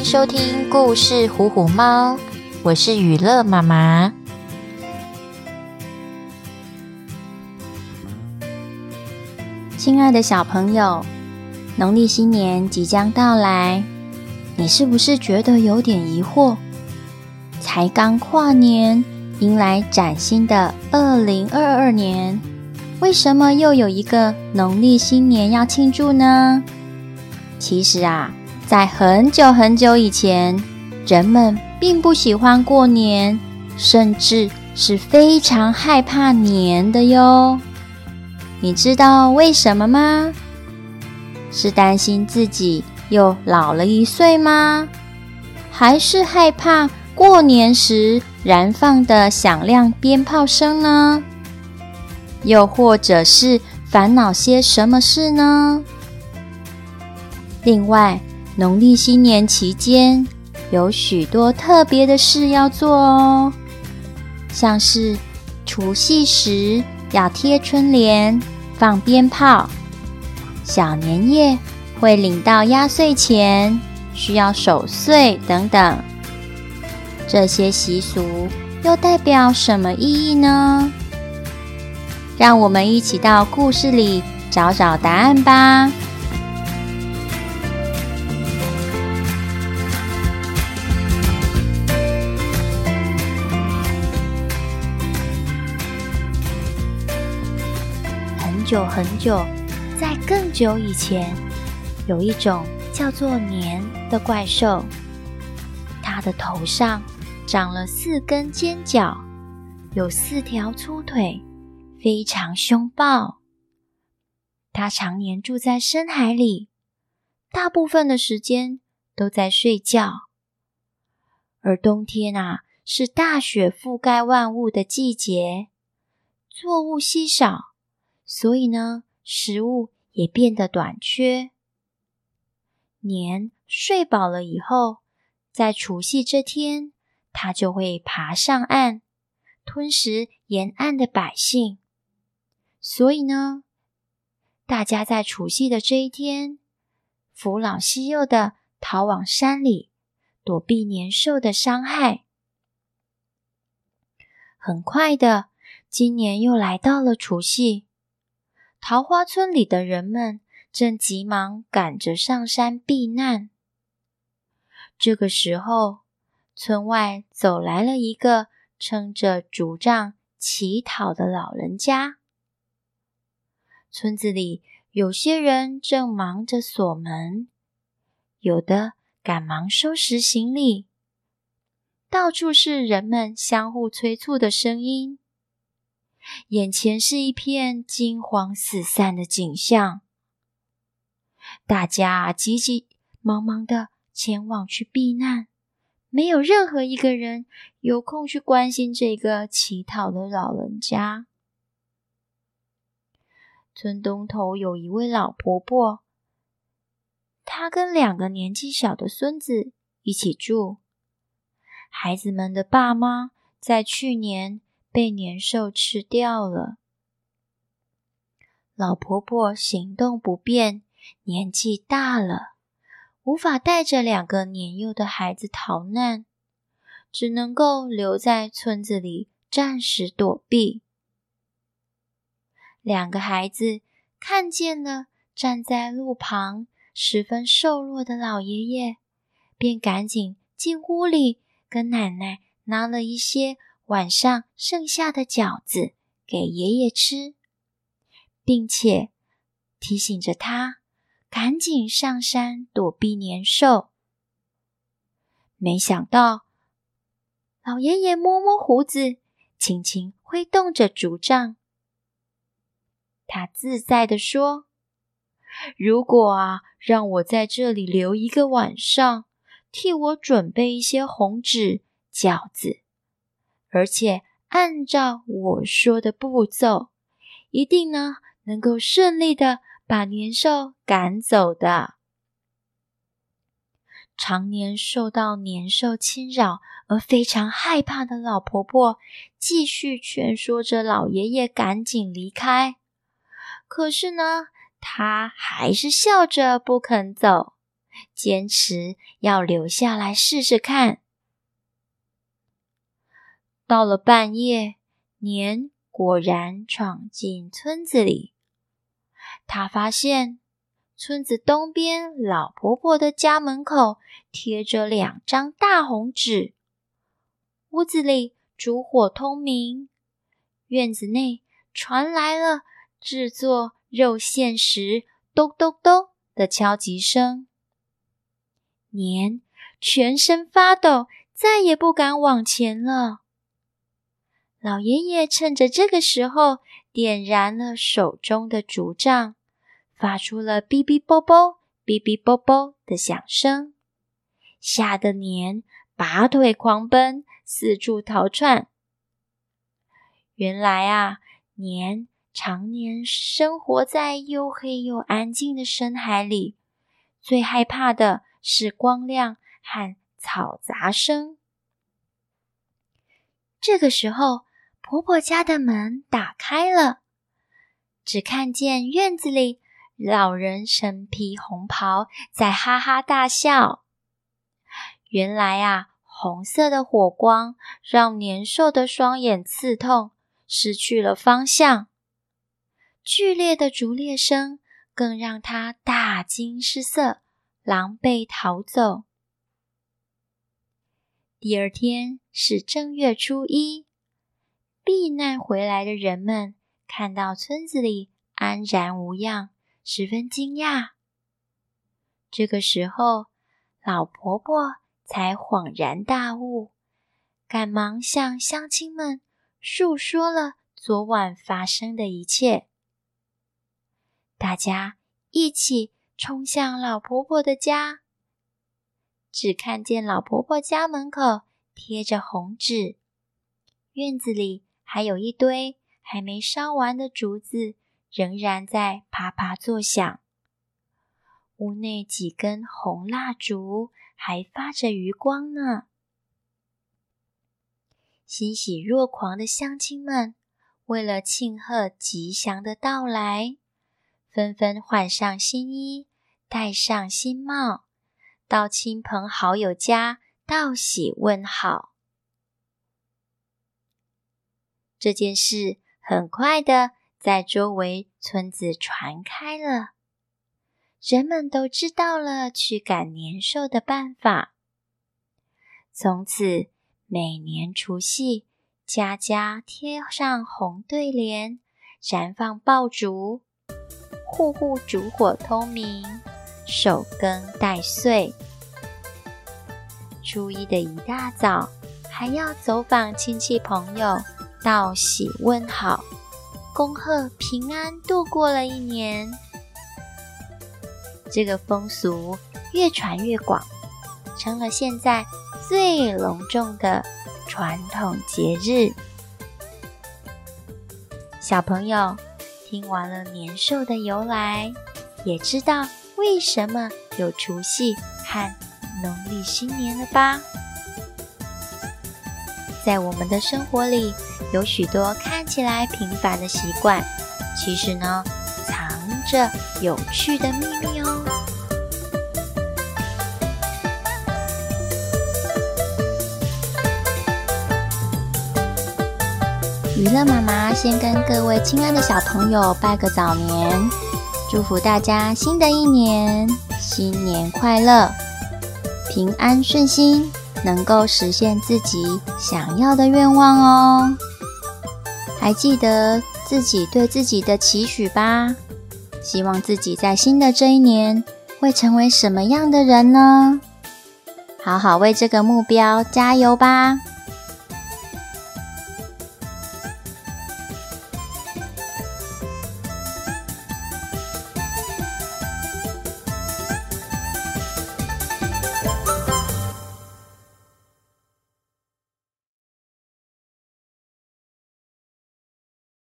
迎收听故事《虎虎猫》，我是雨乐妈妈。亲爱的小朋友，农历新年即将到来，你是不是觉得有点疑惑？才刚跨年，迎来崭新的二零二二年，为什么又有一个农历新年要庆祝呢？其实啊，在很久很久以前，人们并不喜欢过年，甚至是非常害怕年的哟。你知道为什么吗？是担心自己又老了一岁吗？还是害怕过年时燃放的响亮鞭炮声呢？又或者是烦恼些什么事呢？另外，农历新年期间有许多特别的事要做哦，像是除夕时，要贴春联、放鞭炮；小年夜会领到压岁钱，需要守岁等等。这些习俗又代表什么意义呢？让我们一起到故事里找找答案吧。久很久，在更久以前，有一种叫做年的怪兽。它的头上长了四根尖角，有四条粗腿，非常凶暴。它常年住在深海里，大部分的时间都在睡觉。而冬天啊，是大雪覆盖万物的季节，作物稀少。所以呢，食物也变得短缺。年睡饱了以后，在除夕这天，它就会爬上岸，吞食沿岸的百姓。所以呢，大家在除夕的这一天，扶老携幼的逃往山里，躲避年兽的伤害。很快的，今年又来到了除夕。桃花村里的人们正急忙赶着上山避难。这个时候，村外走来了一个撑着竹杖乞讨的老人家。村子里有些人正忙着锁门，有的赶忙收拾行李，到处是人们相互催促的声音。眼前是一片惊慌四散的景象，大家急急忙忙的前往去避难，没有任何一个人有空去关心这个乞讨的老人家。村东头有一位老婆婆，她跟两个年纪小的孙子一起住，孩子们的爸妈在去年。被年兽吃掉了。老婆婆行动不便，年纪大了，无法带着两个年幼的孩子逃难，只能够留在村子里暂时躲避。两个孩子看见了站在路旁十分瘦弱的老爷爷，便赶紧进屋里跟奶奶拿了一些。晚上剩下的饺子给爷爷吃，并且提醒着他赶紧上山躲避年兽。没想到，老爷爷摸摸胡子，轻轻挥动着竹杖，他自在地说：“如果啊，让我在这里留一个晚上，替我准备一些红纸饺子。”而且按照我说的步骤，一定呢能够顺利的把年兽赶走的。常年受到年兽侵扰而非常害怕的老婆婆，继续劝说着老爷爷赶紧离开。可是呢，他还是笑着不肯走，坚持要留下来试试看。到了半夜，年果然闯进村子里。他发现村子东边老婆婆的家门口贴着两张大红纸，屋子里烛火通明，院子内传来了制作肉馅时咚咚咚的敲击声。年全身发抖，再也不敢往前了。老爷爷趁着这个时候，点燃了手中的竹杖，发出了哔哔啵啵、哔哔啵啵的响声，吓得年拔腿狂奔，四处逃窜。原来啊，年常年生活在又黑又安静的深海里，最害怕的是光亮和嘈杂声。这个时候，婆婆家的门打开了，只看见院子里老人身披红袍，在哈哈大笑。原来啊，红色的火光让年兽的双眼刺痛，失去了方向。剧烈的竹裂声更让他大惊失色，狼狈逃走。第二天是正月初一。避难回来的人们看到村子里安然无恙，十分惊讶。这个时候，老婆婆才恍然大悟，赶忙向乡亲们述说了昨晚发生的一切。大家一起冲向老婆婆的家，只看见老婆婆家门口贴着红纸，院子里。还有一堆还没烧完的竹子，仍然在啪啪作响。屋内几根红蜡烛还发着余光呢。欣喜若狂的乡亲们，为了庆贺吉祥的到来，纷纷换上新衣，戴上新帽，到亲朋好友家道喜问好。这件事很快的在周围村子传开了，人们都知道了驱赶年兽的办法。从此，每年除夕，家家贴上红对联，燃放爆竹，户户烛火通明，守更待岁。初一的一大早，还要走访亲戚朋友。道喜问好，恭贺平安度过了一年。这个风俗越传越广，成了现在最隆重的传统节日。小朋友听完了年兽的由来，也知道为什么有除夕和农历新年了吧？在我们的生活里，有许多看起来平凡的习惯，其实呢，藏着有趣的秘密哦。娱乐妈妈先跟各位亲爱的小朋友拜个早年，祝福大家新的一年新年快乐，平安顺心，能够实现自己想要的愿望哦。还记得自己对自己的期许吧？希望自己在新的这一年会成为什么样的人呢？好好为这个目标加油吧！